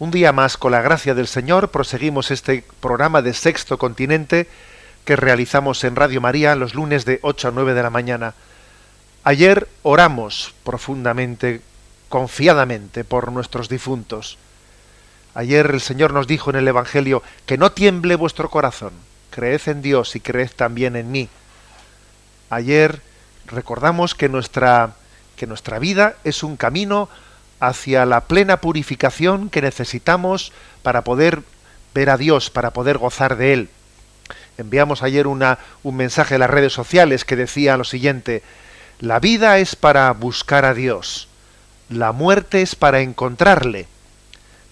Un día más, con la gracia del Señor, proseguimos este programa de Sexto Continente que realizamos en Radio María los lunes de 8 a 9 de la mañana. Ayer oramos profundamente, confiadamente por nuestros difuntos. Ayer el Señor nos dijo en el Evangelio que no tiemble vuestro corazón, creed en Dios y creed también en mí. Ayer recordamos que nuestra, que nuestra vida es un camino hacia la plena purificación que necesitamos para poder ver a Dios, para poder gozar de Él. Enviamos ayer una, un mensaje en las redes sociales que decía lo siguiente, la vida es para buscar a Dios, la muerte es para encontrarle,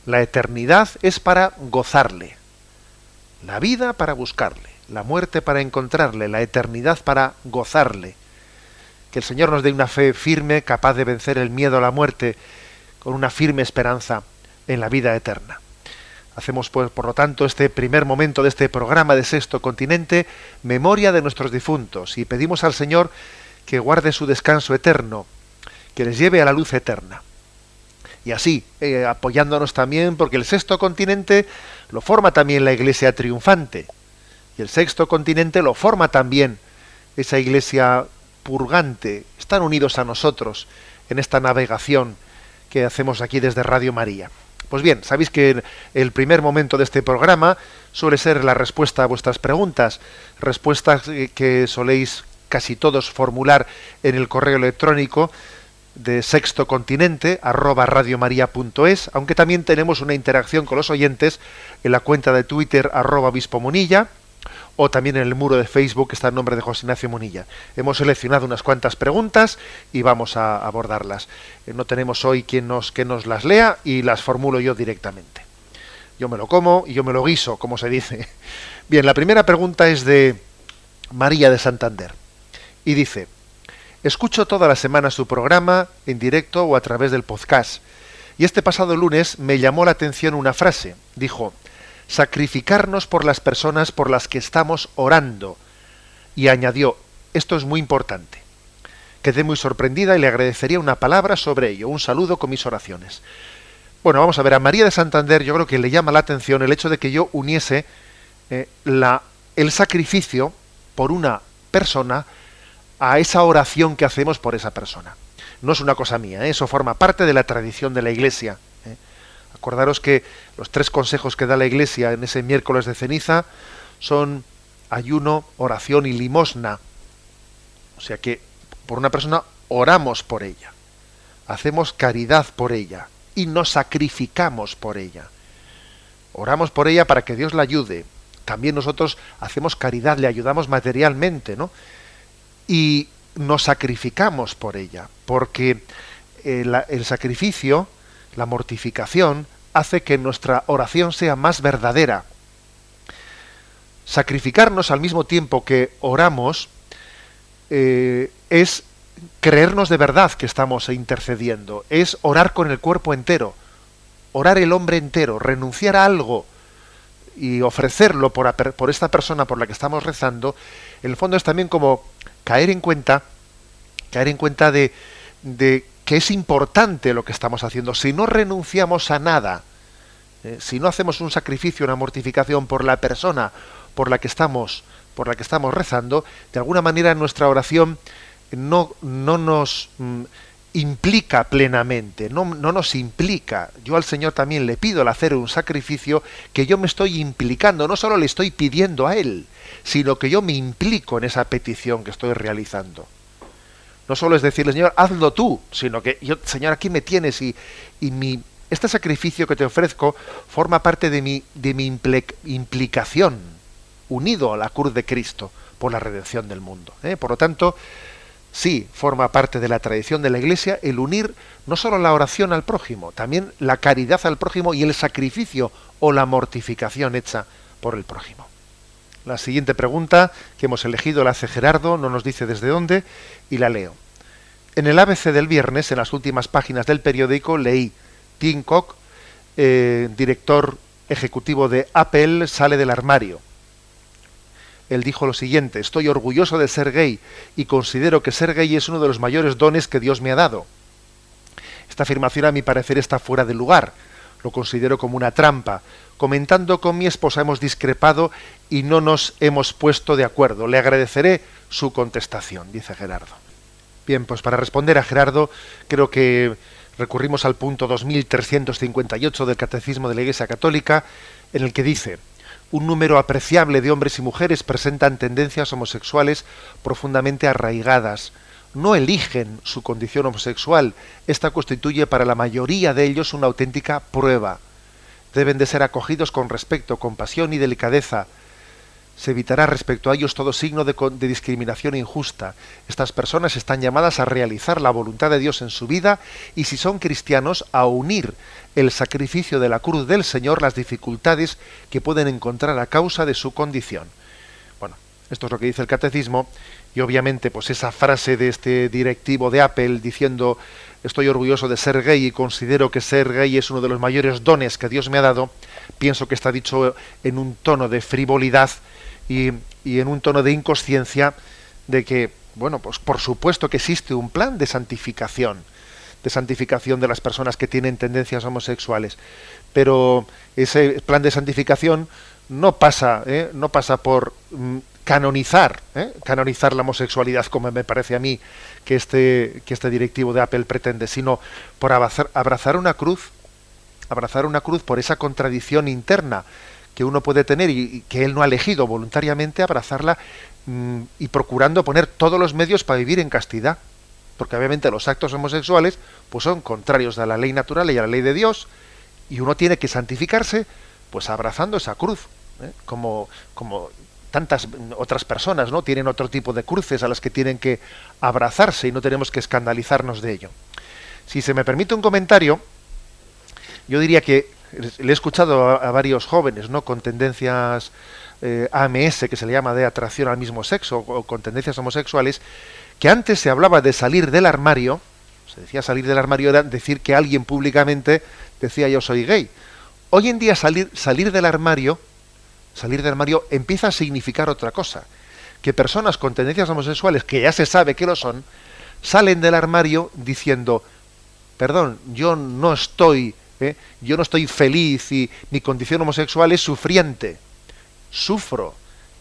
la eternidad es para gozarle. La vida para buscarle, la muerte para encontrarle, la eternidad para gozarle. Que el Señor nos dé una fe firme, capaz de vencer el miedo a la muerte, con una firme esperanza en la vida eterna. Hacemos, pues, por lo tanto, este primer momento de este programa de Sexto Continente, memoria de nuestros difuntos, y pedimos al Señor que guarde su descanso eterno, que les lleve a la luz eterna. Y así, eh, apoyándonos también, porque el Sexto Continente lo forma también la Iglesia triunfante, y el Sexto Continente lo forma también esa Iglesia purgante. Están unidos a nosotros en esta navegación que hacemos aquí desde Radio María. Pues bien, sabéis que el primer momento de este programa suele ser la respuesta a vuestras preguntas, respuestas eh, que soléis casi todos formular en el correo electrónico de sexto continente arroba radiomaria.es, aunque también tenemos una interacción con los oyentes en la cuenta de Twitter arroba obispo Munilla, o también en el muro de Facebook está el nombre de José Ignacio Munilla. Hemos seleccionado unas cuantas preguntas y vamos a abordarlas. Eh, No tenemos hoy quien nos, que nos las lea y las formulo yo directamente. Yo me lo como y yo me lo guiso, como se dice. Bien, la primera pregunta es de María de Santander y dice, escucho toda la semana su programa en directo o a través del podcast y este pasado lunes me llamó la atención una frase. Dijo, sacrificarnos por las personas por las que estamos orando. Y añadió, esto es muy importante. Quedé muy sorprendida y le agradecería una palabra sobre ello, un saludo con mis oraciones. Bueno, vamos a ver, a María de Santander yo creo que le llama la atención el hecho de que yo uniese eh, la, el sacrificio por una persona a esa oración que hacemos por esa persona. No es una cosa mía, ¿eh? eso forma parte de la tradición de la Iglesia. ¿Eh? Acordaros que los tres consejos que da la Iglesia en ese miércoles de ceniza son ayuno, oración y limosna. O sea que por una persona oramos por ella, hacemos caridad por ella y nos sacrificamos por ella. Oramos por ella para que Dios la ayude. También nosotros hacemos caridad, le ayudamos materialmente, ¿no? Y nos sacrificamos por ella, porque el, el sacrificio, la mortificación, hace que nuestra oración sea más verdadera. Sacrificarnos al mismo tiempo que oramos eh, es creernos de verdad que estamos intercediendo, es orar con el cuerpo entero, orar el hombre entero, renunciar a algo y ofrecerlo por, esta persona por la que estamos rezando, en el fondo es también como caer en cuenta, caer en cuenta de, de que es importante lo que estamos haciendo. Si no renunciamos a nada, eh, si no hacemos un sacrificio, una mortificación por la persona por la que estamos, por la que estamos rezando, de alguna manera nuestra oración no, no nos mm, implica plenamente, no, no, nos implica. Yo al Señor también le pido al hacer un sacrificio que yo me estoy implicando, no solo le estoy pidiendo a Él, sino que yo me implico en esa petición que estoy realizando. No solo es decirle, Señor, hazlo tú, sino que yo, Señor, aquí me tienes y, y mi, este sacrificio que te ofrezco forma parte de mi, de mi implicación, unido a la cruz de Cristo por la redención del mundo. ¿eh? Por lo tanto, sí, forma parte de la tradición de la Iglesia el unir no solo la oración al prójimo, también la caridad al prójimo y el sacrificio o la mortificación hecha por el prójimo. La siguiente pregunta que hemos elegido la hace Gerardo, no nos dice desde dónde, y la leo. En el ABC del viernes, en las últimas páginas del periódico, leí Tim Cook, eh, director ejecutivo de Apple, sale del armario. Él dijo lo siguiente, estoy orgulloso de ser gay y considero que ser gay es uno de los mayores dones que Dios me ha dado. Esta afirmación a mi parecer está fuera de lugar, lo considero como una trampa, Comentando con mi esposa hemos discrepado y no nos hemos puesto de acuerdo. Le agradeceré su contestación, dice Gerardo. Bien, pues para responder a Gerardo, creo que recurrimos al punto 2358 del Catecismo de la Iglesia Católica, en el que dice, un número apreciable de hombres y mujeres presentan tendencias homosexuales profundamente arraigadas. No eligen su condición homosexual. Esta constituye para la mayoría de ellos una auténtica prueba deben de ser acogidos con respeto, compasión y delicadeza. Se evitará respecto a ellos todo signo de, discriminación injusta. Estas personas están llamadas a realizar la voluntad de Dios en su vida y si son cristianos a unir el sacrificio de la cruz del Señor las dificultades que pueden encontrar a causa de su condición. Bueno, esto es lo que dice el catecismo y obviamente pues esa frase de este directivo de Apple diciendo estoy orgulloso de ser gay y considero que ser gay es uno de los mayores dones que Dios me ha dado, pienso que está dicho en un tono de frivolidad y, en un tono de inconsciencia de que, bueno, pues por supuesto que existe un plan de santificación, de santificación de las personas que tienen tendencias homosexuales, pero ese plan de santificación no pasa, ¿eh? no pasa por mm, canonizar, ¿eh? canonizar la homosexualidad como me parece a mí que este, que este directivo de Apple pretende, sino por abrazar, abrazar una cruz, abrazar una cruz por esa contradicción interna que uno puede tener y, que él no ha elegido voluntariamente, abrazarla mm, y procurando poner todos los medios para vivir en castidad. Porque obviamente los actos homosexuales pues son contrarios a la ley natural y a la ley de Dios, y uno tiene que santificarse pues abrazando esa cruz, ¿eh? como, como tantas otras personas no tienen otro tipo de cruces a las que tienen que abrazarse y no tenemos que escandalizarnos de ello. Si se me permite un comentario, yo diría que le he escuchado a, varios jóvenes no con tendencias eh, AMS que se le llama de atracción al mismo sexo o con tendencias homosexuales que antes se hablaba de salir del armario se decía salir del armario era decir que alguien públicamente decía yo soy gay hoy en día salir salir del armario salir del armario empieza a significar otra cosa. Que personas con tendencias homosexuales, que ya se sabe que lo son, salen del armario diciendo, perdón, yo no estoy, ¿eh? yo no estoy feliz y mi condición homosexual es sufriente. Sufro,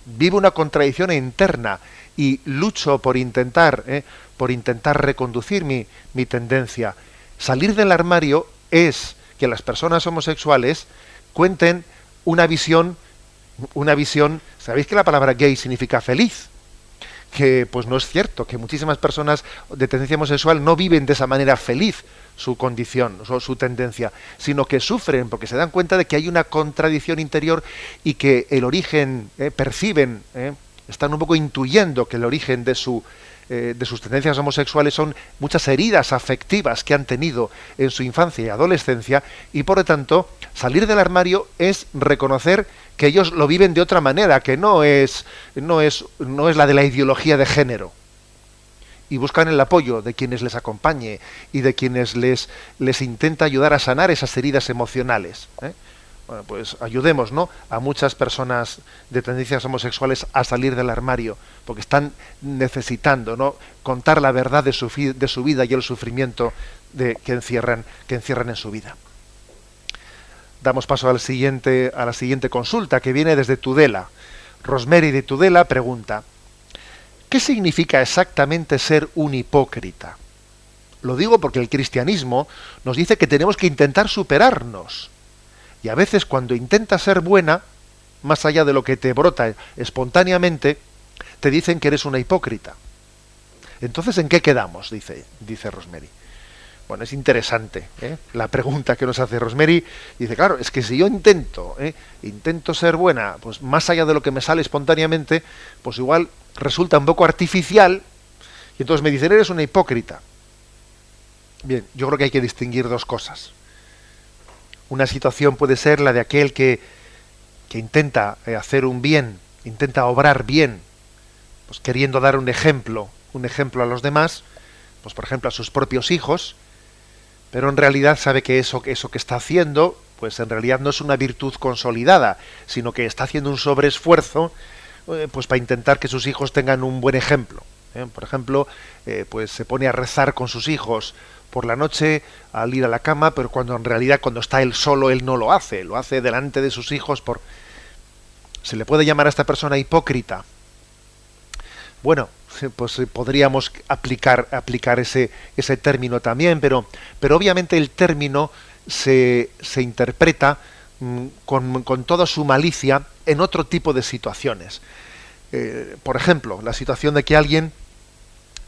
vivo una contradicción interna y lucho por intentar, ¿eh? por intentar reconducir mi, mi tendencia. Salir del armario es que las personas homosexuales cuenten una visión una visión, ¿sabéis que la palabra gay significa feliz? Que pues no es cierto, que muchísimas personas de tendencia homosexual no viven de esa manera feliz su condición, o su tendencia, sino que sufren porque se dan cuenta de que hay una contradicción interior y que el origen, eh, perciben, eh, están un poco intuyendo que el origen de su eh, de sus tendencias homosexuales son muchas heridas afectivas que han tenido en su infancia y adolescencia y por lo tanto salir del armario es reconocer que ellos lo viven de otra manera, que no es, no es, no es la de la ideología de género. Y buscan el apoyo de quienes les acompañe y de quienes les, les intenta ayudar a sanar esas heridas emocionales. ¿eh? Pues ayudemos ¿no? a muchas personas de tendencias homosexuales a salir del armario, porque están necesitando ¿no? contar la verdad de su, vida y el sufrimiento que, encierran, que encierran en su vida. Damos paso al siguiente, a la siguiente consulta que viene desde Tudela. Rosemary de Tudela pregunta, ¿qué significa exactamente ser un hipócrita? Lo digo porque el cristianismo nos dice que tenemos que intentar superarnos. Y a veces cuando intentas ser buena, más allá de lo que te brota espontáneamente, te dicen que eres una hipócrita. Entonces, ¿en qué quedamos? Dice, dice Rosemary. Bueno, es interesante ¿eh? la pregunta que nos hace Rosemary. Dice, claro, es que si yo intento, ¿eh? intento ser buena, pues más allá de lo que me sale espontáneamente, pues igual resulta un poco artificial, y entonces me dicen, eres una hipócrita. Bien, yo creo que hay que distinguir dos cosas. Una situación puede ser la de aquel que, que intenta eh, hacer un bien, intenta obrar bien, pues queriendo dar un ejemplo, un ejemplo a los demás, pues por ejemplo a sus propios hijos, pero en realidad sabe que eso, eso que está haciendo, pues en realidad no es una virtud consolidada, sino que está haciendo un sobreesfuerzo, eh, pues para intentar que sus hijos tengan un buen ejemplo. ¿eh? Por ejemplo, pues se pone a rezar con sus hijos por la noche al ir a la cama, pero cuando en realidad cuando está él solo él no lo hace, lo hace delante de sus hijos por se le puede llamar a esta persona hipócrita. Bueno, pues podríamos aplicar aplicar ese ese término también, pero pero obviamente el término se, se interpreta mm, con, con, toda su malicia en otro tipo de situaciones. Eh, por ejemplo, la situación de que alguien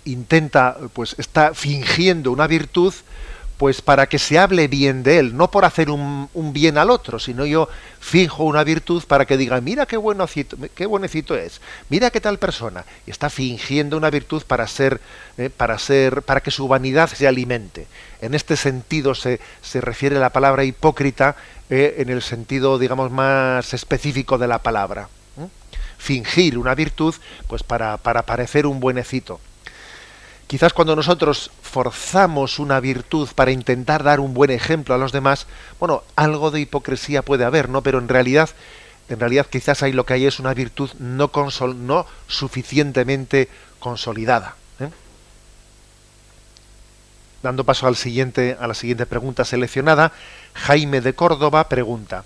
intenta, pues está fingiendo una virtud, pues para que se hable bien de él, no por hacer un, bien al otro, sino yo finjo una virtud para que diga, mira qué buenocito, qué buenecito es, mira qué tal persona, y está fingiendo una virtud para ser, eh, para ser, para que su vanidad se alimente. En este sentido se, se refiere la palabra hipócrita eh, en el sentido, digamos, más específico de la palabra. Fingir una virtud, pues para, para parecer un buenecito. Quizás cuando nosotros forzamos una virtud para intentar dar un buen ejemplo a los demás, bueno, algo de hipocresía puede haber, ¿no? Pero en realidad, en realidad quizás ahí lo que hay es una virtud no, no suficientemente consolidada. ¿eh? Dando paso al siguiente, a la siguiente pregunta seleccionada, Jaime de Córdoba pregunta: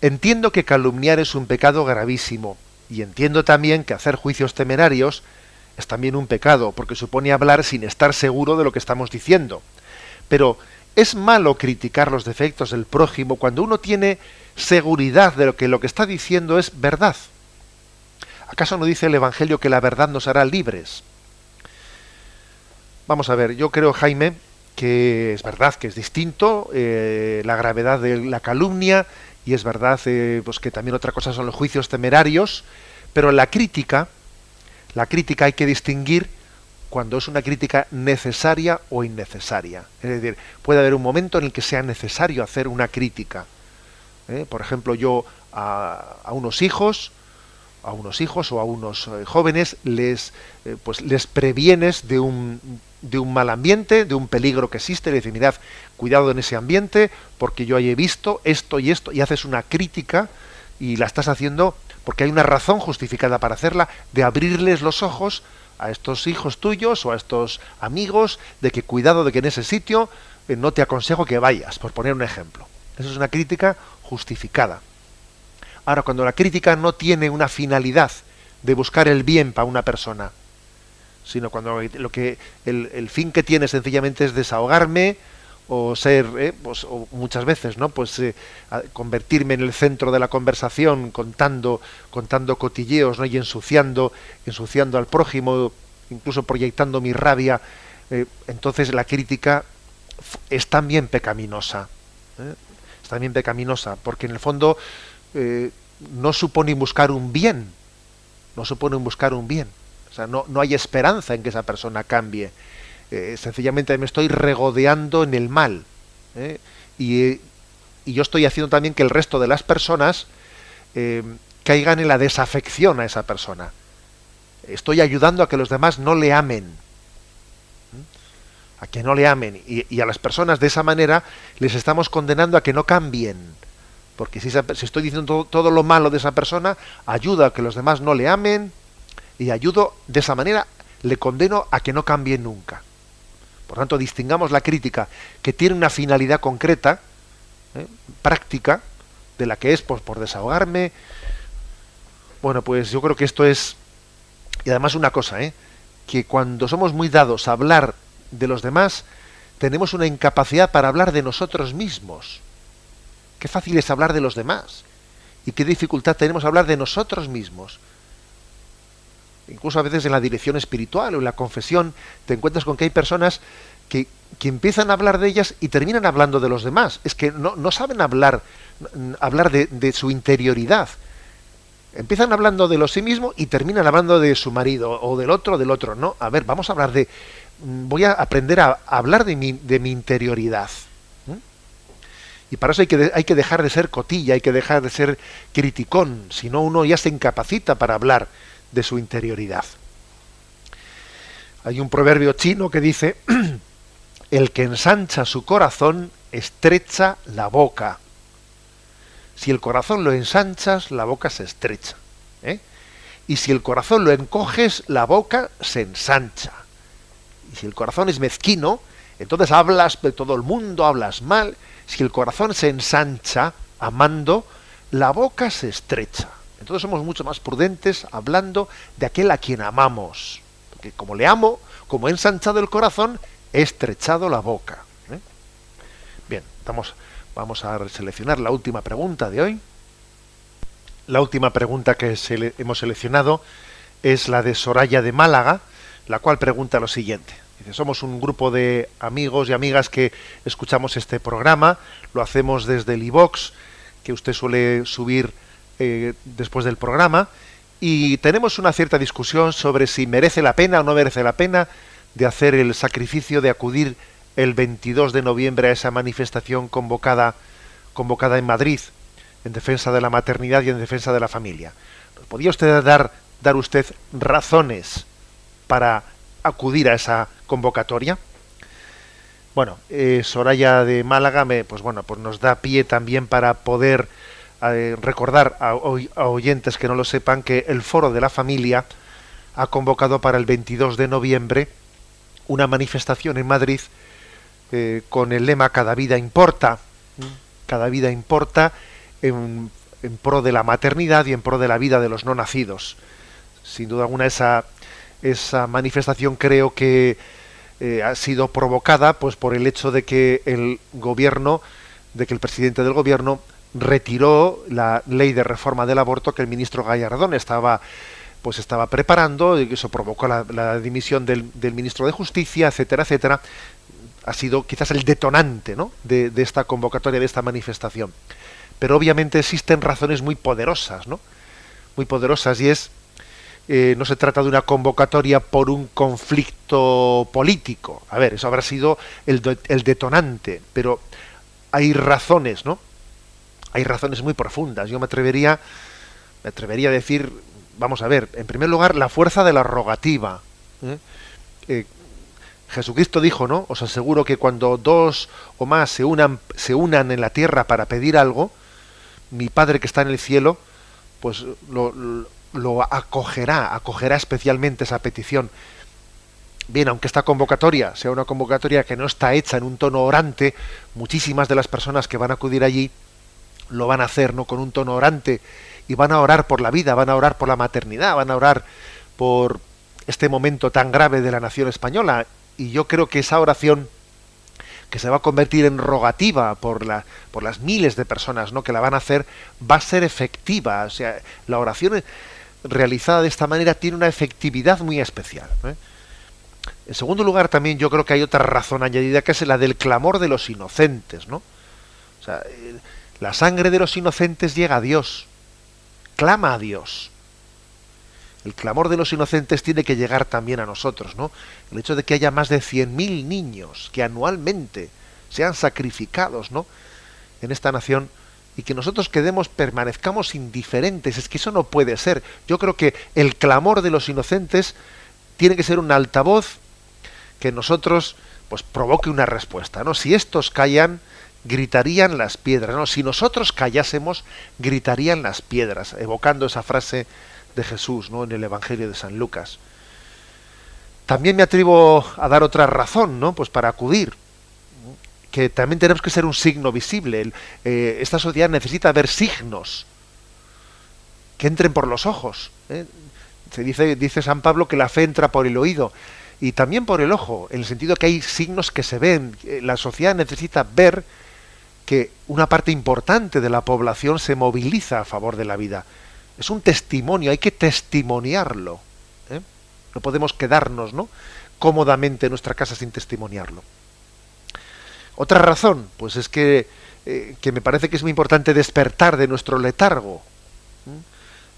Entiendo que calumniar es un pecado gravísimo y entiendo también que hacer juicios temerarios es también un pecado, porque supone hablar sin estar seguro de lo que estamos diciendo. Pero es malo criticar los defectos del prójimo cuando uno tiene seguridad de lo que lo que está diciendo es verdad. ¿Acaso no dice el Evangelio que la verdad nos hará libres? Vamos a ver, yo creo, Jaime, que es verdad que es distinto eh, la gravedad de la calumnia y es verdad eh, pues que también otra cosa son los juicios temerarios, pero la crítica, la crítica hay que distinguir cuando es una crítica necesaria o innecesaria. Es decir, puede haber un momento en el que sea necesario hacer una crítica. ¿eh? Por ejemplo, yo a, unos hijos, a unos hijos o a unos eh, jóvenes les, eh, pues les previenes de un, de un mal ambiente, de un peligro que existe, le dices, mirad, cuidado en ese ambiente, porque yo he visto esto y esto, y haces una crítica y la estás haciendo porque hay una razón justificada para hacerla, de abrirles los ojos a estos hijos tuyos o a estos amigos, de que cuidado de que en ese sitio eh, no te aconsejo que vayas, por poner un ejemplo. Eso es una crítica justificada. Ahora, cuando la crítica no tiene una finalidad de buscar el bien para una persona, sino cuando lo que el, el fin que tiene sencillamente es desahogarme, o ser eh, pues, o muchas veces no pues eh, convertirme en el centro de la conversación contando contando cotilleos no y ensuciando ensuciando al prójimo incluso proyectando mi rabia eh, entonces la crítica es también pecaminosa es también pecaminosa porque en el fondo no supone buscar un bien no supone buscar un bien. O sea no, no hay esperanza en que esa persona cambie eh, sencillamente me estoy regodeando en el mal. ¿eh? Y, yo estoy haciendo también que el resto de las personas eh, caigan en la desafección a esa persona. Estoy ayudando a que los demás no le amen. A que no le amen. Y, a las personas de esa manera les estamos condenando a que no cambien. Porque si, estoy diciendo todo, todo, lo malo de esa persona, ayuda a que los demás no le amen y ayudo de esa manera, le condeno a que no cambie nunca. Por tanto, distingamos la crítica que tiene una finalidad concreta, ¿eh? práctica, de la que es pues, por desahogarme. Bueno, pues yo creo que esto es, y además una cosa, ¿eh? que cuando somos muy dados a hablar de los demás, tenemos una incapacidad para hablar de nosotros mismos. Qué fácil es hablar de los demás y qué dificultad tenemos hablar de nosotros mismos. Incluso a veces en la dirección espiritual o en la confesión te encuentras con que hay personas que, que empiezan a hablar de ellas y terminan hablando de los demás. Es que no, no saben hablar, hablar de, su interioridad. Empiezan hablando de lo sí mismo y terminan hablando de su marido o del otro, del otro. No, a ver, vamos a hablar de... Voy a aprender a hablar de mi, de mi interioridad. Y para eso hay que, hay que dejar de ser cotilla, hay que dejar de ser criticón, si no uno ya se incapacita para hablar de su interioridad. Hay un proverbio chino que dice, el que ensancha su corazón estrecha la boca. Si el corazón lo ensanchas, la boca se estrecha. ¿eh? Y si el corazón lo encoges, la boca se ensancha. Y si el corazón es mezquino, entonces hablas de todo el mundo, hablas mal. Si el corazón se ensancha amando, la boca se estrecha. Entonces somos mucho más prudentes hablando de aquel a quien amamos. Porque como le amo, como he ensanchado el corazón, he estrechado la boca. ¿eh? Bien, vamos a seleccionar la última pregunta de hoy. La última pregunta que hemos seleccionado es la de Soraya de Málaga, la cual pregunta lo siguiente. Dice, somos un grupo de amigos y amigas que escuchamos este programa, lo hacemos desde el iVox, que usted suele subir eh, después del programa, y tenemos una cierta discusión sobre si merece la pena o no merece la pena de hacer el sacrificio de acudir el 22 de noviembre a esa manifestación convocada, convocada en Madrid en defensa de la maternidad y en defensa de la familia. ¿Podría usted dar, dar usted razones para acudir a esa convocatoria? Bueno, eh, Soraya de Málaga me, pues bueno, pues nos da pie también para poder eh, recordar a, oyentes que no lo sepan que el Foro de la Familia ha convocado para el 22 de noviembre una manifestación en Madrid eh, con el lema Cada vida importa, cada vida importa en, en, pro de la maternidad y en pro de la vida de los no nacidos. Sin duda alguna esa, esa manifestación creo que eh, ha sido provocada pues por el hecho de que el gobierno, de que el presidente del gobierno retiró la ley de reforma del aborto que el ministro Gallardón estaba pues estaba preparando y eso provocó la, dimisión del, ministro de Justicia, etcétera, etcétera. Ha sido quizás el detonante ¿no? de, esta convocatoria, de esta manifestación. Pero obviamente existen razones muy poderosas, ¿no? Muy poderosas y es eh, no se trata de una convocatoria por un conflicto político. A ver, eso habrá sido el detonante, pero hay razones, ¿no? Hay razones muy profundas. Yo me atrevería, me atrevería a decir, vamos a ver, en primer lugar, la fuerza de la rogativa. ¿eh? Eh, Jesucristo dijo, ¿no? Os aseguro que cuando dos o más se unan, se unan en la tierra para pedir algo, mi Padre que está en el cielo, pues lo, lo acogerá, acogerá especialmente esa petición. Bien, aunque esta convocatoria sea una convocatoria que no está hecha en un tono orante, muchísimas de las personas que van a acudir allí lo van a hacer no con un tono orante y van a orar por la vida, van a orar por la maternidad, van a orar por este momento tan grave de la nación española y yo creo que esa oración que se va a convertir en rogativa por, la, por las miles de personas ¿no? que la van a hacer, va a ser efectiva. O sea, la oración realizada de esta manera tiene una efectividad muy especial. ¿eh? En segundo lugar, también yo creo que hay otra razón añadida que es la del clamor de los inocentes, ¿no? La sangre de los inocentes llega a Dios, clama a Dios. El clamor de los inocentes tiene que llegar también a nosotros, ¿no? El hecho de que haya más de 100.000 niños que anualmente sean sacrificados, ¿no? En esta nación y que nosotros quedemos, permanezcamos indiferentes. Es que eso no puede ser. Yo creo que el clamor de los inocentes tiene que ser un altavoz que nosotros pues provoque una respuesta, ¿no? Si estos callan, gritarían las piedras, ¿no? Si nosotros callásemos, gritarían las piedras, evocando esa frase de Jesús, ¿no? En el Evangelio de San Lucas. También me atrevo a dar otra razón, ¿no? Pues para acudir que también tenemos que ser un signo visible. Eh, esta sociedad necesita ver signos que entren por los ojos. ¿eh? Se dice, dice San Pablo que la fe entra por el oído. y también por el ojo, en el sentido que hay signos que se ven. La sociedad necesita ver que una parte importante de la población se moviliza a favor de la vida. Es un testimonio, hay que testimoniarlo. ¿eh? No podemos quedarnos ¿no? cómodamente en nuestra casa sin testimoniarlo. Otra razón, pues es que, eh, que me parece que es muy importante despertar de nuestro letargo.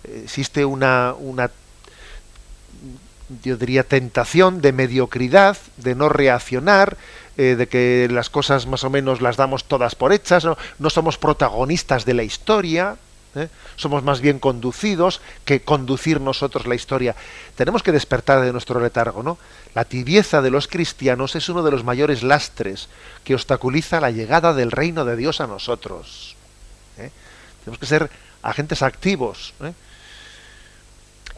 Existe una, una yo diría, tentación de mediocridad, de no reaccionar, eh, de que las cosas más o menos las damos todas por hechas, no, somos protagonistas de la historia, ¿eh? somos más bien conducidos que conducir nosotros la historia. Tenemos que despertar de nuestro letargo, ¿no? La tibieza de los cristianos es uno de los mayores lastres que obstaculiza la llegada del reino de Dios a nosotros. ¿eh? Tenemos que ser agentes activos.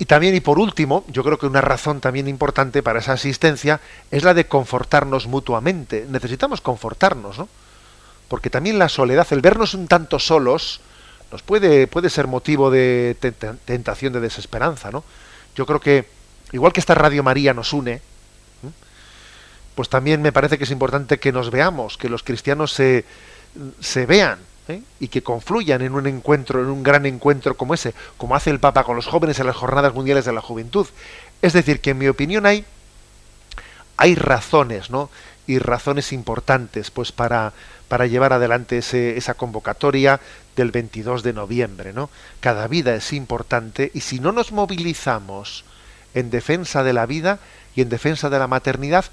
Y también, y por último, yo creo que una razón también importante para esa asistencia es la de confortarnos mutuamente. Necesitamos confortarnos, ¿no? Porque también la soledad, el vernos un tanto solos, nos puede, puede ser motivo de tentación de desesperanza, ¿no? Yo creo que, igual que esta Radio María nos une, pues también me parece que es importante que nos veamos, que los cristianos se, se vean, ¿eh? y que confluyan en un encuentro, en un gran encuentro como ese, como hace el Papa con los jóvenes en las Jornadas Mundiales de la Juventud. Es decir, que en mi opinión hay, hay razones, ¿no? Y razones importantes, pues para, para llevar adelante ese, esa convocatoria del 22 de noviembre, ¿no? Cada vida es importante y si no nos movilizamos en defensa de la vida y en defensa de la maternidad,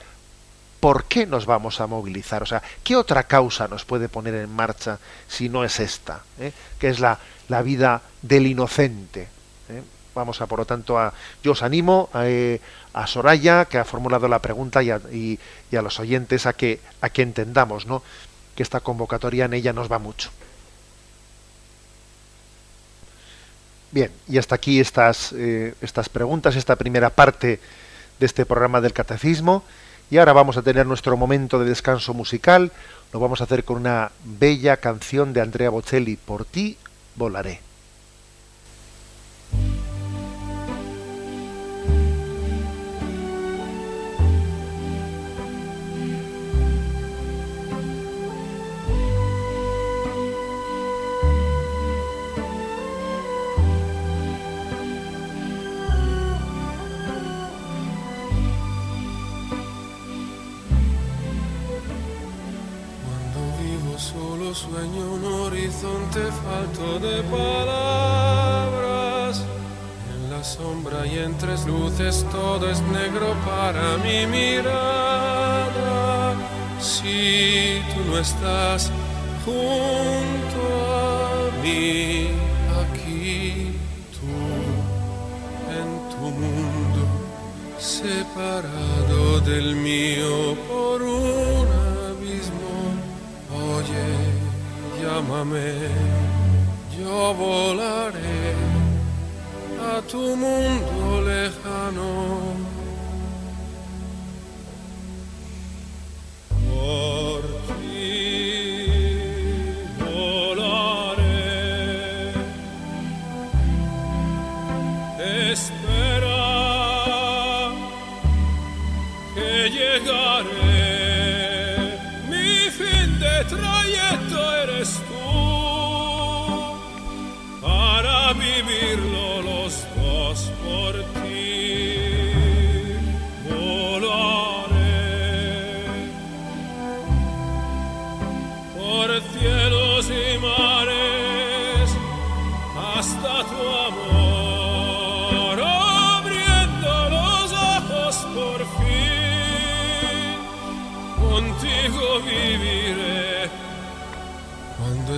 ¿por qué nos vamos a movilizar? O sea, ¿qué otra causa nos puede poner en marcha si no es esta? Eh? Que es la, la, vida del inocente. ¿eh? Vamos a, por lo tanto, a, yo os animo a, eh, a Soraya, que ha formulado la pregunta, y a, y, a, los oyentes a que, a que entendamos ¿no? que esta convocatoria en ella nos va mucho. Bien, y hasta aquí estas, estas preguntas, esta primera parte de este programa del catecismo. Y ahora vamos a tener nuestro momento de descanso musical. Lo vamos a hacer con una bella canción de Andrea Bocelli, Por ti volaré. Sueño un horizonte falto de palabras. En la sombra y en tres luces todo es negro para mi mirada. Si tú no estás junto a mí, aquí tú, en tu mundo, separado del mío por un abismo. Oye llámame, yo volaré a tu mundo lejano.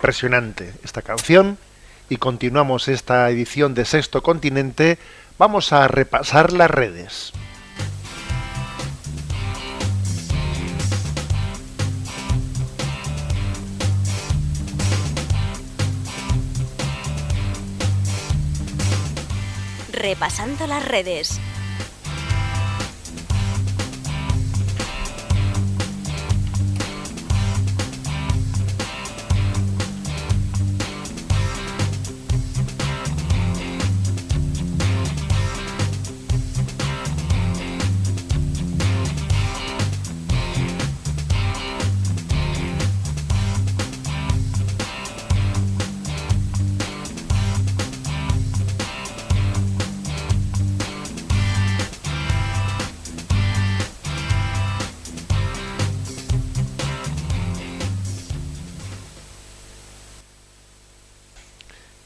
Impresionante esta canción y continuamos esta edición de Sexto Continente. Vamos a repasar las redes. Repasando las redes.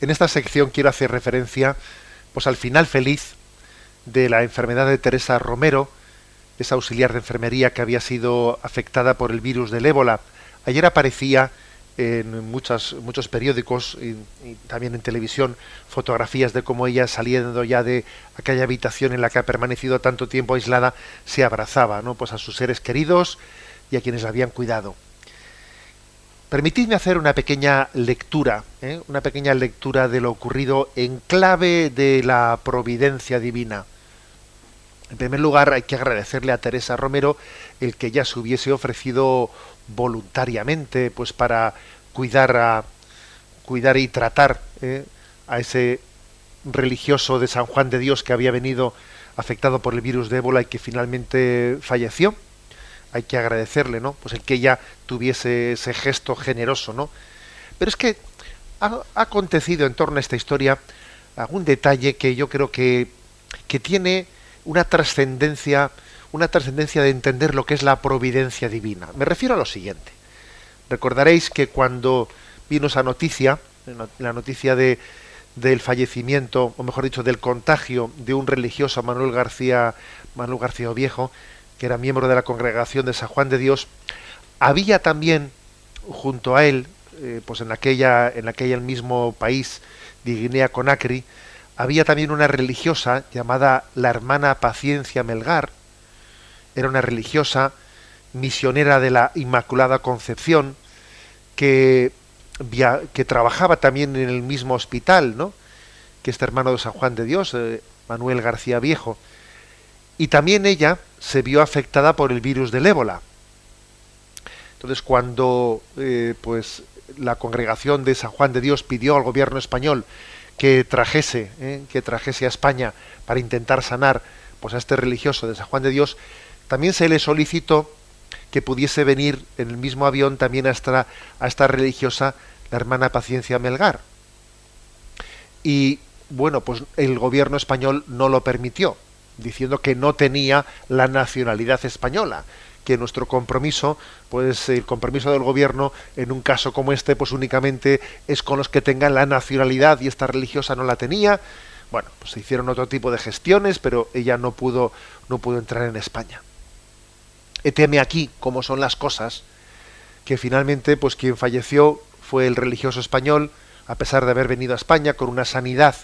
En esta sección quiero hacer referencia pues al final feliz de la enfermedad de Teresa Romero, esa auxiliar de enfermería que había sido afectada por el virus del ébola. Ayer aparecía en muchas, muchos periódicos y, y también en televisión fotografías de cómo ella saliendo ya de aquella habitación en la que ha permanecido tanto tiempo aislada se abrazaba ¿no? pues a sus seres queridos y a quienes la habían cuidado. Permitidme hacer una pequeña lectura, ¿eh? una pequeña lectura de lo ocurrido en clave de la providencia divina. En primer lugar, hay que agradecerle a Teresa Romero el que ya se hubiese ofrecido voluntariamente, pues para cuidar a cuidar y tratar ¿eh? a ese religioso de San Juan de Dios que había venido afectado por el virus de ébola y que finalmente falleció hay que agradecerle, ¿no? Pues el que ella tuviese ese gesto generoso, ¿no? Pero es que ha, acontecido en torno a esta historia algún detalle que yo creo que, que tiene una trascendencia, una trascendencia de entender lo que es la providencia divina. Me refiero a lo siguiente. Recordaréis que cuando vino esa noticia, la noticia de, del fallecimiento, o mejor dicho, del contagio de un religioso Manuel García, Manuel García Viejo, era miembro de la congregación de San Juan de Dios, había también junto a él, eh, pues en aquella, en aquel mismo país de Guinea Conakry, había también una religiosa llamada la hermana Paciencia Melgar. Era una religiosa misionera de la Inmaculada Concepción que, via- que trabajaba también en el mismo hospital, ¿no? Que este hermano de San Juan de Dios, eh, Manuel García Viejo. Y también ella se vio afectada por el virus del ébola. Entonces, cuando eh, pues la congregación de San Juan de Dios pidió al gobierno español que trajese, eh, que trajese a España para intentar sanar pues a este religioso de San Juan de Dios, también se le solicitó que pudiese venir en el mismo avión también a esta, a esta religiosa, la hermana Paciencia Melgar. Y bueno, pues el gobierno español no lo permitió, diciendo que no tenía la nacionalidad española, que nuestro compromiso, pues el compromiso del gobierno en un caso como este, pues únicamente es con los que tengan la nacionalidad y esta religiosa no la tenía. Bueno, pues se hicieron otro tipo de gestiones, pero ella no pudo, no pudo entrar en España. Eteme aquí cómo son las cosas, que finalmente, pues quien falleció fue el religioso español, a pesar de haber venido a España con una sanidad,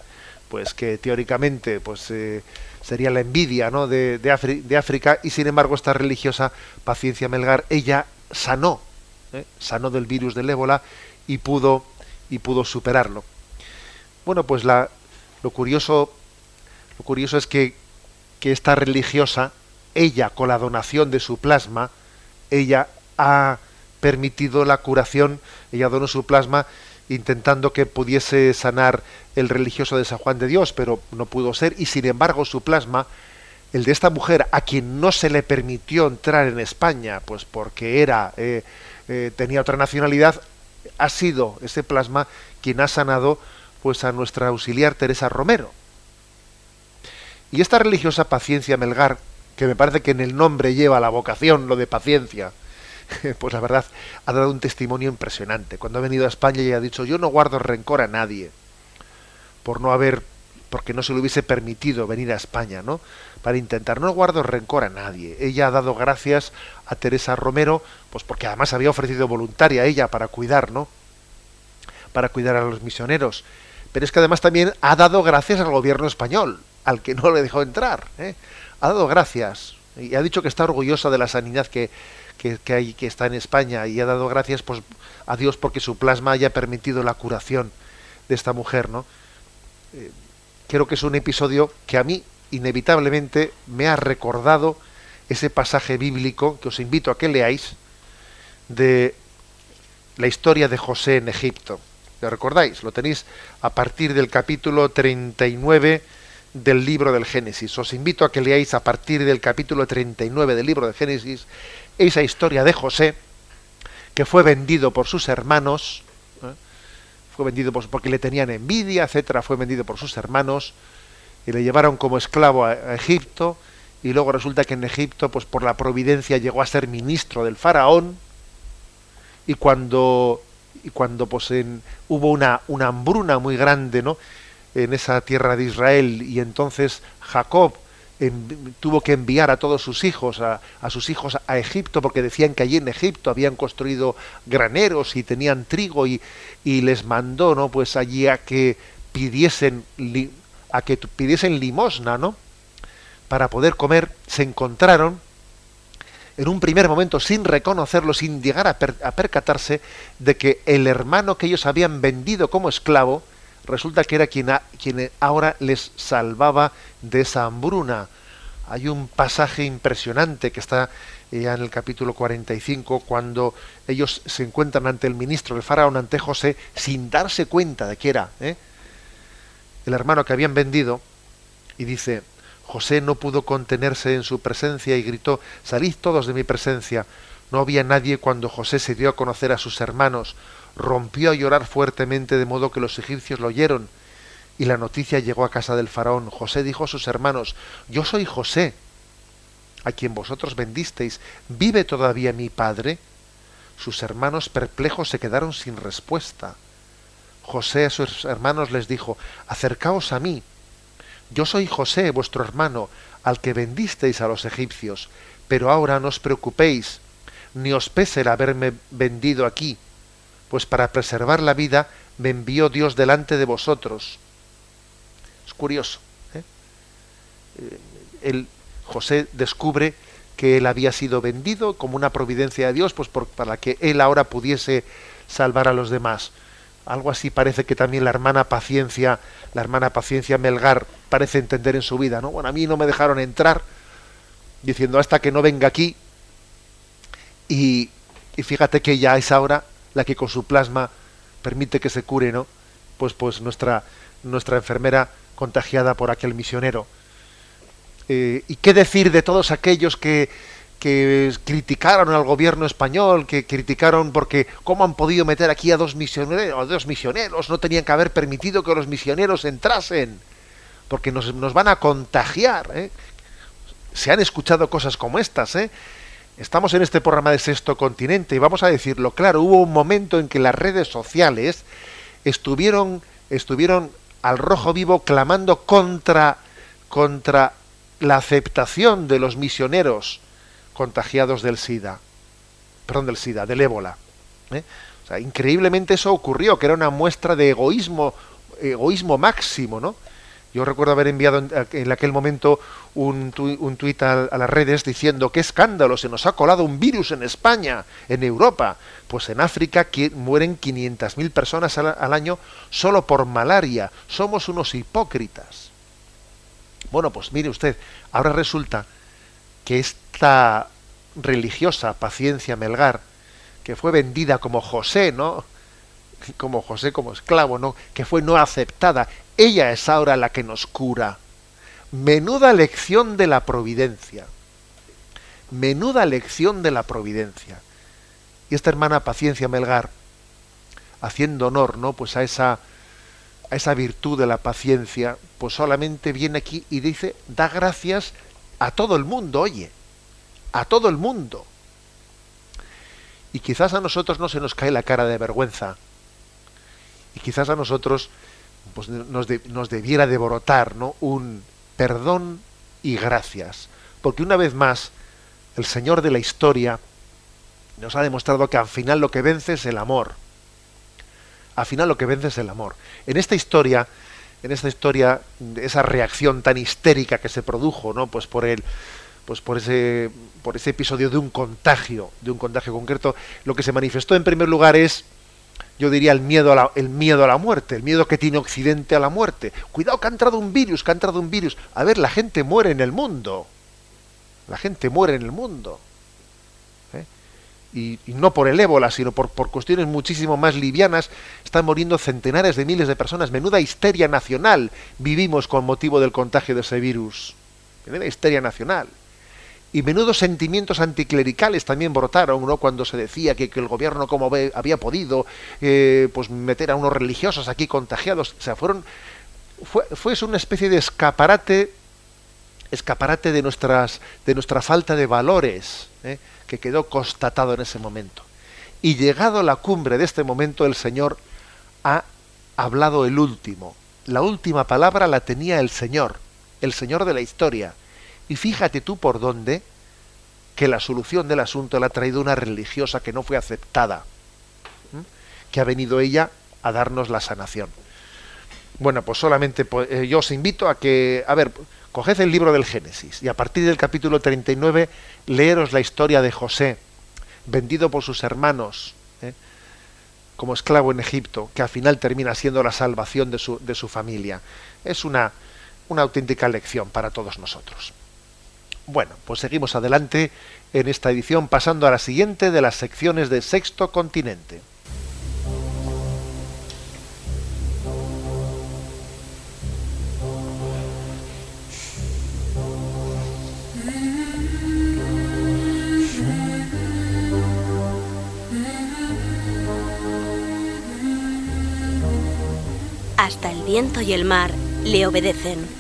pues que teóricamente, pues eh, sería la envidia ¿no? de, de, África, y sin embargo esta religiosa Paciencia Melgar, ella sanó, ¿eh? sanó del virus del ébola y pudo, y pudo superarlo. Bueno, pues la, lo, curioso, lo curioso es que, que esta religiosa, ella con la donación de su plasma, ella ha permitido la curación, ella donó su plasma intentando que pudiese sanar el religioso de San Juan de Dios, pero no pudo ser, y sin embargo su plasma, el de esta mujer a quien no se le permitió entrar en España, pues porque era, eh, eh, tenía otra nacionalidad, ha sido ese plasma quien ha sanado pues a nuestra auxiliar Teresa Romero. Y esta religiosa paciencia Melgar, que me parece que en el nombre lleva la vocación, lo de paciencia, pues la verdad ha dado un testimonio impresionante. Cuando ha venido a España y ha dicho, yo no guardo rencor a nadie por no haber, porque no se le hubiese permitido venir a España, ¿no? Para intentar, no guardo rencor a nadie. Ella ha dado gracias a Teresa Romero, pues porque además había ofrecido voluntaria ella para cuidar, ¿no? Para cuidar a los misioneros. Pero es que además también ha dado gracias al gobierno español, al que no le dejó entrar. ¿eh? Ha dado gracias. Y ha dicho que está orgullosa de la sanidad que, que, hay, que está en España y ha dado gracias pues, a Dios porque su plasma haya permitido la curación de esta mujer, ¿no? Eh, creo que es un episodio que a mí inevitablemente me ha recordado ese pasaje bíblico que os invito a que leáis de la historia de José en Egipto. ¿Lo recordáis? Lo tenéis a partir del capítulo 39 del libro del Génesis. Os invito a que leáis a partir del capítulo 39 del libro del Génesis esa historia de José, que fue vendido por sus hermanos, ¿eh? fue vendido porque le tenían envidia, etcétera, fue vendido por sus hermanos y le llevaron como esclavo a, Egipto y luego resulta que en Egipto, pues por la providencia llegó a ser ministro del faraón y cuando y cuando pues hubo una, una hambruna muy grande, ¿no? En esa tierra de Israel y entonces Jacob tuvo que enviar a todos sus hijos, a, sus hijos a Egipto, porque decían que allí en Egipto habían construido graneros y tenían trigo y, les mandó, ¿no? Pues allí a que pidiesen a que pidiesen limosna, ¿no? Para poder comer, se encontraron en un primer momento, sin reconocerlo, sin llegar a, a percatarse de que el hermano que ellos habían vendido como esclavo, resulta que era quien, quien ahora les salvaba de esa hambruna. Hay un pasaje impresionante que está ya en el capítulo 45, cuando ellos se encuentran ante el ministro del faraón, ante José, sin darse cuenta de que era ¿eh? el hermano que habían vendido, y dice, José no pudo contenerse en su presencia y gritó, salid todos de mi presencia. No había nadie cuando José se dio a conocer a sus hermanos rompió a llorar fuertemente de modo que los egipcios lo oyeron. Y la noticia llegó a casa del faraón. José dijo a sus hermanos, Yo soy José, a quien vosotros vendisteis. ¿Vive todavía mi padre? Sus hermanos perplejos se quedaron sin respuesta. José a sus hermanos les dijo, Acercaos a mí. Yo soy José, vuestro hermano, al que vendisteis a los egipcios. Pero ahora no os preocupéis, ni os pese el haberme vendido aquí pues para preservar la vida me envió Dios delante de vosotros. Es curioso. ¿eh? eh el, José descubre que él había sido vendido como una providencia de Dios, pues para que él ahora pudiese salvar a los demás. Algo así parece que también la hermana Paciencia, la hermana Paciencia Melgar parece entender en su vida, ¿no? Bueno, a mí no me dejaron entrar, diciendo hasta que no venga aquí. Y, y fíjate que ya es ahora la que con su plasma permite que se cure, ¿no? Pues, pues nuestra, nuestra enfermera contagiada por aquel misionero. Eh, ¿Y qué decir de todos aquellos que, que criticaron al gobierno español, que criticaron porque cómo han podido meter aquí a dos misioneros, dos misioneros, no tenían que haber permitido que los misioneros entrasen, porque nos, nos van a contagiar. ¿eh? Se han escuchado cosas como estas, ¿eh? Estamos en este programa de Sexto Continente y vamos a decirlo claro, hubo un momento en que las redes sociales estuvieron, estuvieron al rojo vivo clamando contra, contra la aceptación de los misioneros contagiados del SIDA, perdón, del SIDA, del ébola. ¿eh? O sea, increíblemente eso ocurrió, que era una muestra de egoísmo, egoísmo máximo, ¿no? Yo recuerdo haber enviado en, aquel momento un, tuit a, las redes diciendo qué escándalo, se nos ha colado un virus en España, en Europa. Pues en África mueren 500.000 personas al, año solo por malaria. Somos unos hipócritas. Bueno, pues mire usted, ahora resulta que esta religiosa paciencia Melgar, que fue vendida como José, ¿no? Como José, como esclavo, ¿no? Que fue no aceptada ella es ahora la que nos cura. Menuda lección de la providencia. Menuda lección de la providencia. Y esta hermana Paciencia Melgar, haciendo honor, ¿no? Pues a esa a esa virtud de la paciencia, pues solamente viene aquí y dice, da gracias a todo el mundo, oye, a todo el mundo. Y quizás a nosotros no se nos cae la cara de vergüenza. Y quizás a nosotros pues nos, nos debiera devorotar ¿no? un perdón y gracias. Porque una vez más, el Señor de la historia nos ha demostrado que al final lo que vence es el amor. Al final lo que vence es el amor. En esta historia, en esta historia, esa reacción tan histérica que se produjo, ¿no? Pues por el, pues por ese, por ese episodio de un contagio, de un contagio concreto, lo que se manifestó en primer lugar es yo diría el miedo, a la, el miedo a la muerte, el miedo que tiene Occidente a la muerte. Cuidado que ha entrado un virus, que ha entrado un virus. A ver, la gente muere en el mundo. La gente muere en el mundo. ¿eh? Y, no por el ébola, sino por, por cuestiones muchísimo más livianas, están muriendo centenares de miles de personas. Menuda histeria nacional vivimos con motivo del contagio de ese virus. Menuda histeria nacional y menudos sentimientos anticlericales también brotaron ¿no? cuando se decía que, el gobierno como había podido eh, pues meter a unos religiosos aquí contagiados o sea fueron fue, fue una especie de escaparate escaparate de nuestras de nuestra falta de valores ¿eh? que quedó constatado en ese momento y llegado a la cumbre de este momento el señor ha hablado el último la última palabra la tenía el señor el señor de la historia y fíjate tú por dónde que la solución del asunto la ha traído una religiosa que no fue aceptada, que ha venido ella a darnos la sanación. Bueno, pues solamente pues, eh, yo os invito a que, a ver, coged el libro del Génesis y a partir del capítulo 39 leeros la historia de José, vendido por sus hermanos ¿eh? como esclavo en Egipto, que al final termina siendo la salvación de su, de su familia. Es una, una auténtica lección para todos nosotros. Bueno, pues seguimos adelante en esta edición pasando a la siguiente de las secciones de Sexto Continente. Hasta el viento y el mar le obedecen.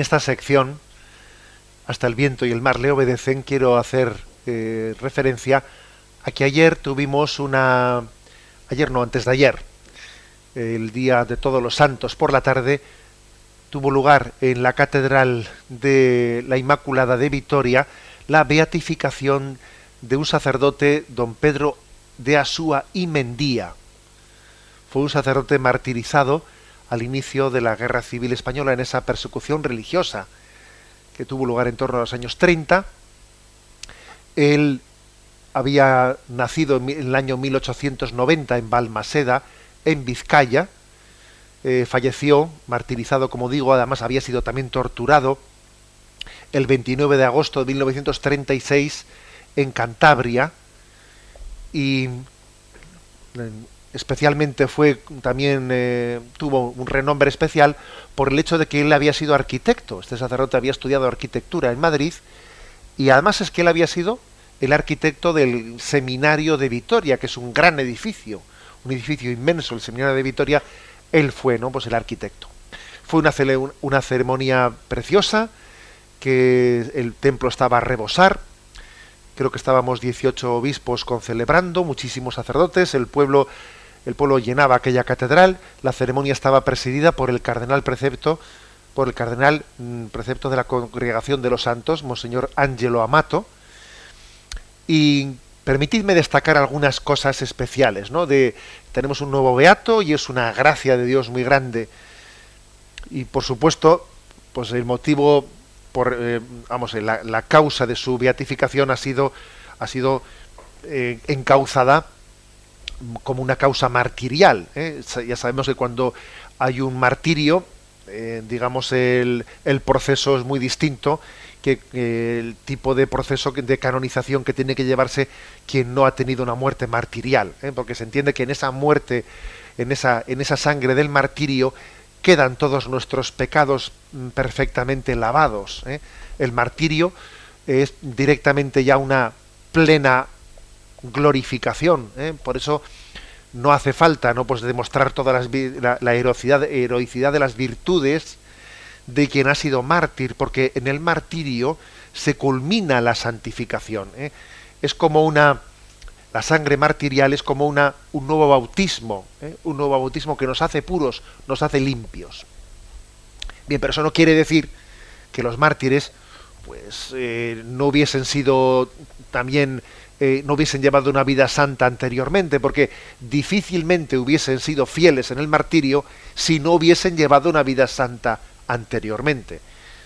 En esta sección, hasta el viento y el mar le obedecen, quiero hacer eh, referencia a que ayer tuvimos una, ayer no, antes de ayer, el día de todos los santos por la tarde, tuvo lugar en la Catedral de la Inmaculada de Vitoria la beatificación de un sacerdote, don Pedro de Asúa y Mendía. Fue un sacerdote martirizado al inicio de la Guerra Civil Española, en esa persecución religiosa que tuvo lugar en torno a los años 30. Él había nacido en el año 1890 en Balmaseda, en Vizcaya, eh, falleció, martirizado, como digo, además había sido también torturado el 29 de agosto de 1936 en Cantabria y especialmente fue también eh, tuvo un renombre especial por el hecho de que él había sido arquitecto. Este sacerdote había estudiado arquitectura en Madrid y además es que él había sido el arquitecto del seminario de Vitoria, que es un gran edificio, un edificio inmenso, el seminario de Vitoria, él fue, ¿no? Pues el arquitecto. Fue una, una ceremonia preciosa, que el templo estaba a rebosar. Creo que estábamos 18 obispos concelebrando, muchísimos sacerdotes, el pueblo, el pueblo llenaba aquella catedral. La ceremonia estaba presidida por el cardenal precepto, por el cardenal mm, precepto de la Congregación de los Santos, Monseñor Angelo Amato. Y permitidme destacar algunas cosas especiales, ¿no? De tenemos un nuevo beato y es una gracia de Dios muy grande. Y por supuesto, pues el motivo por eh, vamos, la, la, causa de su beatificación ha sido ha sido eh, encauzada como una causa martirial. ¿eh? Ya sabemos que cuando hay un martirio, digamos el, el proceso es muy distinto que el tipo de proceso de canonización que tiene que llevarse quien no ha tenido una muerte martirial, ¿eh? porque se entiende que en esa muerte, en esa, en esa sangre del martirio, quedan todos nuestros pecados mm, perfectamente lavados. ¿eh? El martirio es directamente ya una plena glorificación, ¿eh? por eso no hace falta no pues demostrar toda la, heroicidad, heroicidad de las virtudes de quien ha sido mártir, porque en el martirio se culmina la santificación. ¿eh? Es como una, la sangre martirial es como una, un nuevo bautismo, ¿eh? un nuevo bautismo que nos hace puros, nos hace limpios. Bien, pero eso no quiere decir que los mártires pues no hubiesen sido también no hubiesen llevado una vida santa anteriormente, porque difícilmente hubiesen sido fieles en el martirio si no hubiesen llevado una vida santa anteriormente.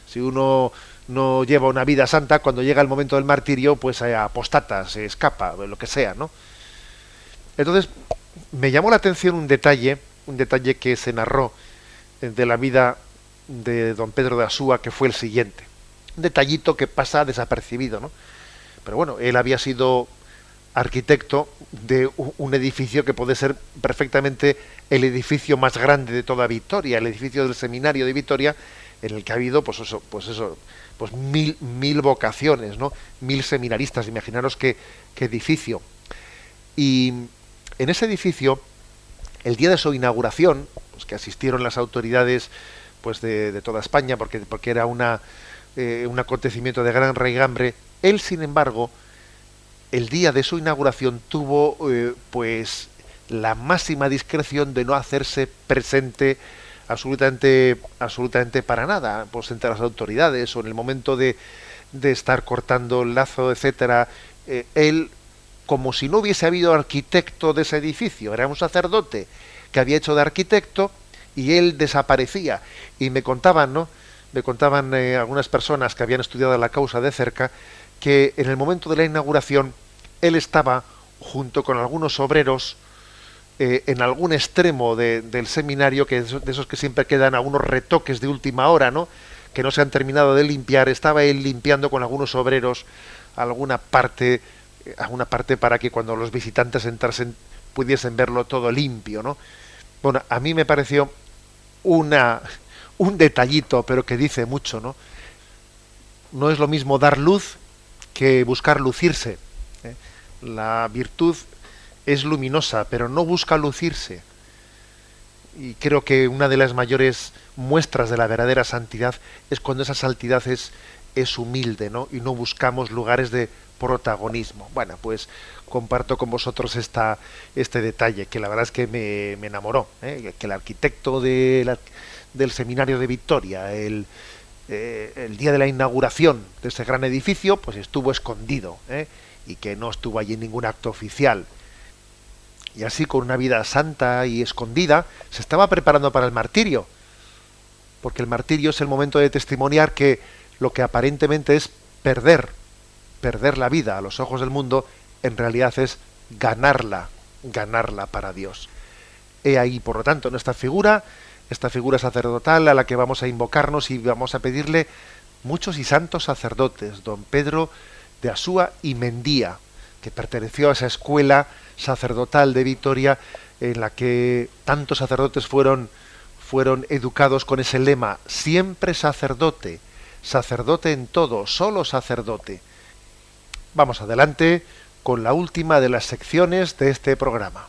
Si uno no lleva una vida santa, cuando llega el momento del martirio, pues se apostata, se escapa, lo que sea, ¿no? Entonces, me llamó la atención un detalle, un detalle que se narró eh, de la vida de don Pedro de Asúa, que fue el siguiente. Un detallito que pasa desapercibido, ¿no? Pero bueno, él había sido arquitecto de un edificio que puede ser perfectamente el edificio más grande de toda Vitoria, el edificio del seminario de Vitoria, en el que ha habido, pues eso, pues eso, pues mil, mil vocaciones, ¿no? Mil seminaristas, imaginaros qué, qué edificio. Y en ese edificio, el día de su inauguración, pues que asistieron las autoridades pues de, toda España, porque, porque era una, eh, un acontecimiento de gran raigambre, él, sin embargo, el día de su inauguración tuvo eh, pues la máxima discreción de no hacerse presente absolutamente absolutamente para nada pues entre las autoridades o en el momento de, de estar cortando el lazo etcétera. Eh, él como si no hubiese habido arquitecto de ese edificio era un sacerdote que había hecho de arquitecto y él desaparecía. Y me contaban no me contaban eh, algunas personas que habían estudiado la causa de cerca que en el momento de la inauguración él estaba junto con algunos obreros eh, en algún extremo del seminario, que de esos que siempre quedan algunos retoques de última hora, ¿no? que no se han terminado de limpiar, estaba él limpiando con algunos obreros alguna parte, eh, alguna parte para que cuando los visitantes entrasen pudiesen verlo todo limpio, ¿no? Bueno, a mí me pareció una un detallito, pero que dice mucho, ¿no? No es lo mismo dar luz que buscar lucirse. ¿eh? La virtud es luminosa, pero no busca lucirse. Y creo que una de las mayores muestras de la verdadera santidad es cuando esa santidad es, es humilde, ¿no? Y no buscamos lugares de protagonismo. Bueno, pues comparto con vosotros esta, este detalle, que la verdad es que me, enamoró, ¿eh? que el arquitecto de del seminario de Victoria, el, eh, el día de la inauguración de ese gran edificio, pues estuvo escondido. ¿eh? y que no estuvo allí en ningún acto oficial. Y así, con una vida santa y escondida, se estaba preparando para el martirio. Porque el martirio es el momento de testimoniar que lo que aparentemente es perder, perder la vida a los ojos del mundo, en realidad es ganarla, ganarla para Dios. He ahí, por lo tanto, en esta figura, esta figura sacerdotal a la que vamos a invocarnos y vamos a pedirle muchos y santos sacerdotes, don Pedro de Asúa y Mendía, que perteneció a esa escuela sacerdotal de Vitoria en la que tantos sacerdotes fueron, fueron educados con ese lema, siempre sacerdote, sacerdote en todo, solo sacerdote. Vamos adelante con la última de las secciones de este programa.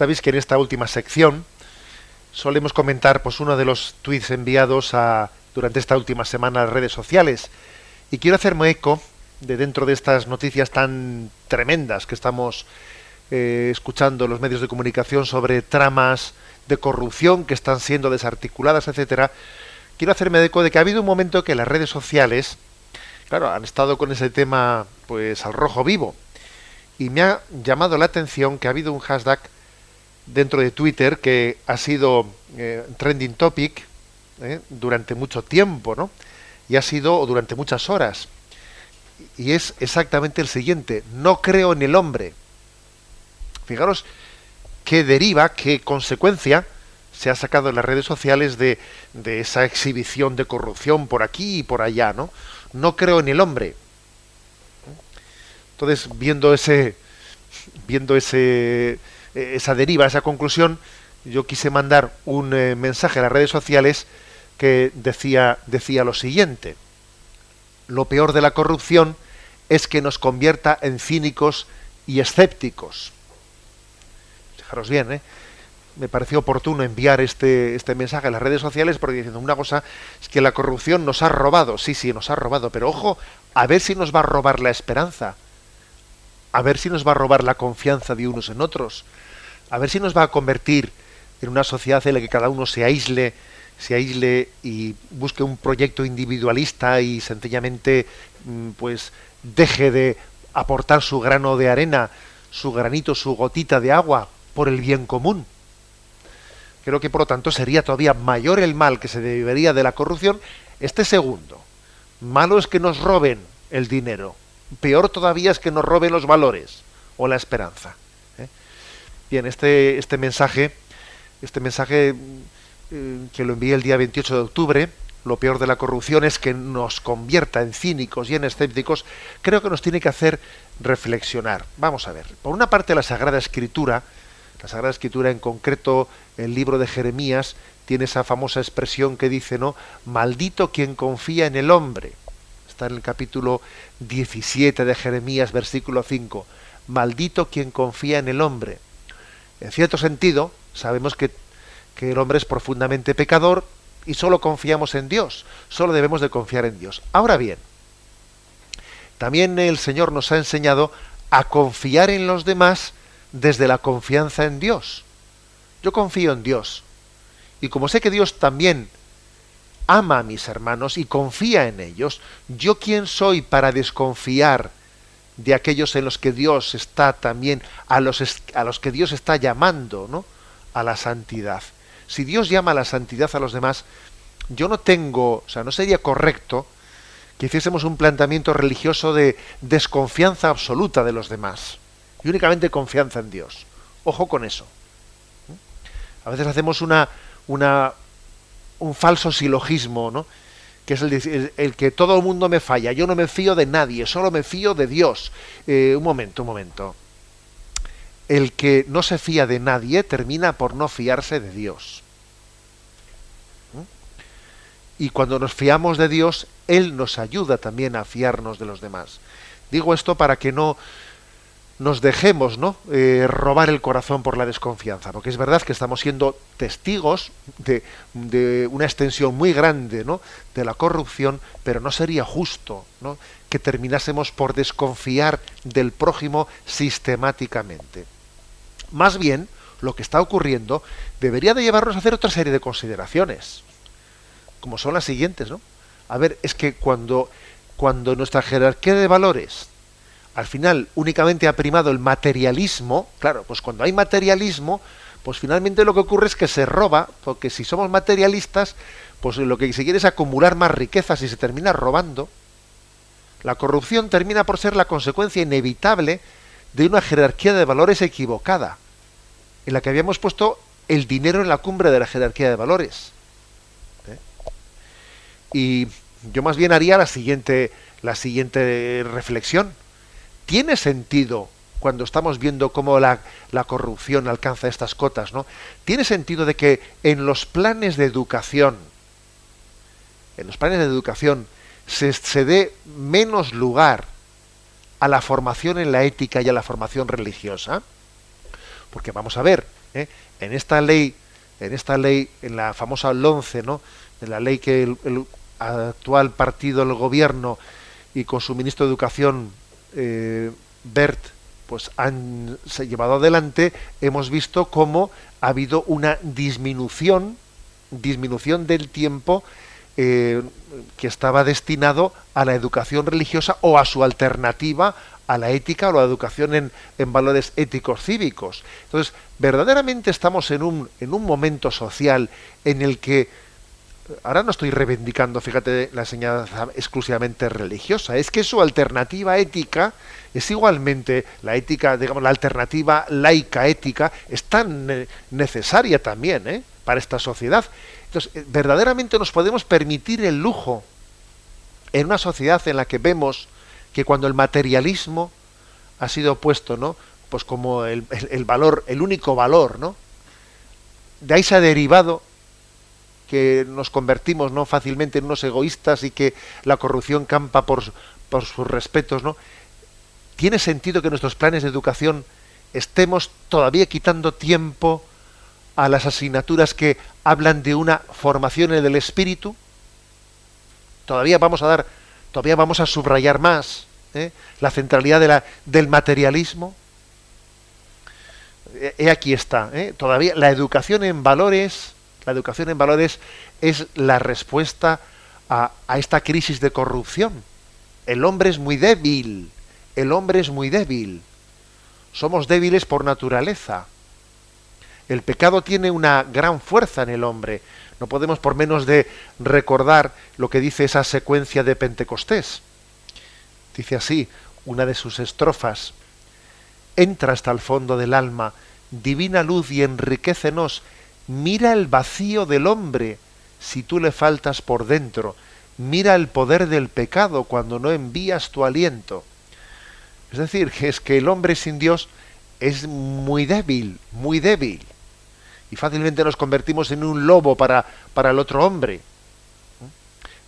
Sabéis que en esta última sección solemos comentar pues uno de los tweets enviados durante esta última semana a las redes sociales. Y quiero hacerme eco de dentro de estas noticias tan tremendas que estamos eh, escuchando en los medios de comunicación sobre tramas de corrupción que están siendo desarticuladas, etcétera. Quiero hacerme eco de que ha habido un momento que las redes sociales, claro, han estado con ese tema pues al rojo vivo. Y me ha llamado la atención que ha habido un hashtag dentro de Twitter que ha sido eh, trending topic eh, durante mucho tiempo, ¿no? Y ha sido durante muchas horas. Y es exactamente el siguiente, no creo en el hombre. Fijaros qué deriva, qué consecuencia se ha sacado en las redes sociales de, de esa exhibición de corrupción por aquí y por allá, ¿no? No creo en el hombre. Entonces, viendo ese, viendo ese, eh, esa deriva, esa conclusión, yo quise mandar un eh, mensaje a las redes sociales que decía, decía lo siguiente. Lo peor de la corrupción es que nos convierta en cínicos y escépticos. Fijaros bien, ¿eh? me pareció oportuno enviar este, este mensaje a las redes sociales porque diciendo una cosa es que la corrupción nos ha robado, sí, sí, nos ha robado, pero ojo, a ver si nos va a robar la esperanza, a ver si nos va a robar la confianza de unos en otros, a ver si nos va a convertir en una sociedad en la que cada uno se aísle, se aísle y busque un proyecto individualista y sencillamente mm, pues deje de aportar su grano de arena, su granito, su gotita de agua por el bien común. Creo que por lo tanto sería todavía mayor el mal que se debería de la corrupción este segundo. Malo es que nos roben el dinero. Peor todavía es que nos roben los valores o la esperanza. Bien, este, este mensaje, este mensaje eh, que lo envié el día 28 de octubre, lo peor de la corrupción es que nos convierta en cínicos y en escépticos, creo que nos tiene que hacer reflexionar. Vamos a ver. Por una parte, la Sagrada Escritura, la Sagrada Escritura en concreto, el libro de Jeremías, tiene esa famosa expresión que dice, ¿no? Maldito quien confía en el hombre. Está en el capítulo 17 de Jeremías, versículo 5. Maldito quien confía en el hombre. En cierto sentido, sabemos que, el hombre es profundamente pecador y solo confiamos en Dios, solo debemos de confiar en Dios. Ahora bien, también el Señor nos ha enseñado a confiar en los demás desde la confianza en Dios. Yo confío en Dios. Y como sé que Dios también ama a mis hermanos y confía en ellos, ¿yo quién soy para desconfiar de aquellos en los que Dios está también, a los, a los que Dios está llamando, ¿no? A la santidad. Si Dios llama a la santidad a los demás, yo no tengo, o sea, no sería correcto que hiciésemos un planteamiento religioso de desconfianza absoluta de los demás y únicamente confianza en Dios. Ojo con eso. A veces hacemos una, una, un falso silogismo, ¿no? que es el, que todo el mundo me falla. Yo no me fío de nadie, solo me fío de Dios. Eh, un momento, un momento. El que no se fía de nadie termina por no fiarse de Dios. ¿Mm? Y cuando nos fiamos de Dios, Él nos ayuda también a fiarnos de los demás. Digo esto para que no, nos dejemos ¿no? Eh, robar el corazón por la desconfianza, porque es verdad que estamos siendo testigos de, de una extensión muy grande ¿no? de la corrupción, pero no sería justo que terminásemos por desconfiar del prójimo sistemáticamente. Más bien, lo que está ocurriendo debería de llevarnos a hacer otra serie de consideraciones, como son las siguientes, ¿no? A ver, es que cuando, cuando nuestra jerarquía de valores al final únicamente ha primado el materialismo, claro, pues cuando hay materialismo, pues finalmente lo que ocurre es que se roba, porque si somos materialistas, pues lo que se quiere es acumular más riquezas y se termina robando. La corrupción termina por ser la consecuencia inevitable de una jerarquía de valores equivocada, en la que habíamos puesto el dinero en la cumbre de la jerarquía de valores. ¿eh? Y yo más bien haría la siguiente, la siguiente reflexión tiene sentido cuando estamos viendo cómo la, corrupción alcanza estas cotas, ¿no? Tiene sentido de que en los planes de educación, en los planes de educación, se, se dé menos lugar a la formación en la ética y a la formación religiosa. Porque vamos a ver, ¿eh? en esta ley, en esta ley, en la famosa 11, ¿no? En la ley que el actual partido del gobierno y con su ministro de Educación eh, Bert pues han se llevado adelante, hemos visto cómo ha habido una disminución, disminución del tiempo eh, que estaba destinado a la educación religiosa o a su alternativa a la ética o la educación en, en, valores éticos cívicos. Entonces, verdaderamente estamos en un, en un momento social en el que ahora no estoy reivindicando, fíjate, la enseñanza exclusivamente religiosa, es que su alternativa ética es igualmente la ética, digamos, la alternativa laica ética es tan necesaria también ¿eh? para esta sociedad. Entonces, eh, verdaderamente nos podemos permitir el lujo en una sociedad en la que vemos que cuando el materialismo ha sido puesto, ¿no? Pues como el, el valor, el único valor, ¿no? De ahí se ha derivado que nos convertimos no fácilmente en unos egoístas y que la corrupción campa por, por sus respetos, ¿no? ¿Tiene sentido que nuestros planes de educación estemos todavía quitando tiempo a las asignaturas que hablan de una formación en el espíritu? Todavía vamos a dar, todavía vamos a subrayar más ¿eh? la centralidad de la, del materialismo. He aquí está, ¿eh? todavía la educación en valores la educación en valores es la respuesta a, esta crisis de corrupción. El hombre es muy débil, el hombre es muy débil. Somos débiles por naturaleza. El pecado tiene una gran fuerza en el hombre. No podemos por menos de recordar lo que dice esa secuencia de Pentecostés. Dice así, una de sus estrofas, entra hasta el fondo del alma, divina luz y enriquecenos Mira el vacío del hombre si tú le faltas por dentro. Mira el poder del pecado cuando no envías tu aliento. Es decir, que es que el hombre sin Dios es muy débil, muy débil. Y fácilmente nos convertimos en un lobo para, para el otro hombre.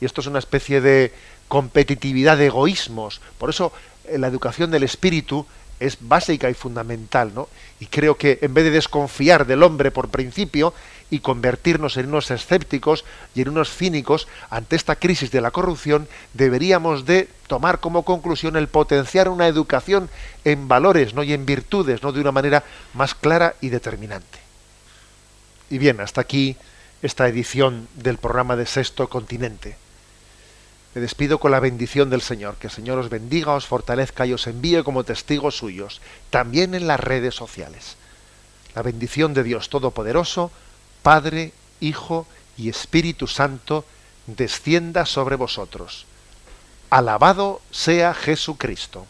Y esto es una especie de competitividad de egoísmos. Por eso eh, la educación del espíritu es básica y fundamental, ¿no? Y creo que en vez de desconfiar del hombre por principio y convertirnos en unos escépticos y en unos cínicos ante esta crisis de la corrupción, deberíamos de tomar como conclusión el potenciar una educación en valores, ¿no? y en virtudes, ¿no? de una manera más clara y determinante. Y bien, hasta aquí esta edición del programa de Sexto Continente. Me despido con la bendición del Señor. Que el Señor os bendiga, os fortalezca y os envíe como testigos suyos, también en las redes sociales. La bendición de Dios Todopoderoso, Padre, Hijo y Espíritu Santo, descienda sobre vosotros. Alabado sea Jesucristo.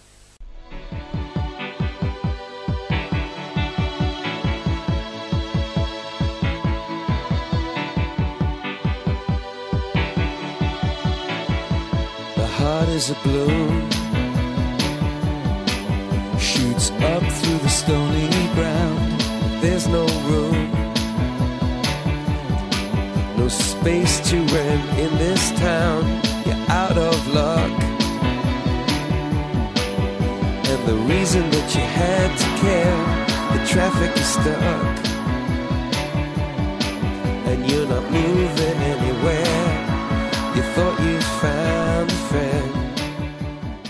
Is a balloon shoots up through the stony ground. There's no room. No space to rent in this town. You're out of luck. And the reason that you had to care, the traffic is stuck. And you're not moving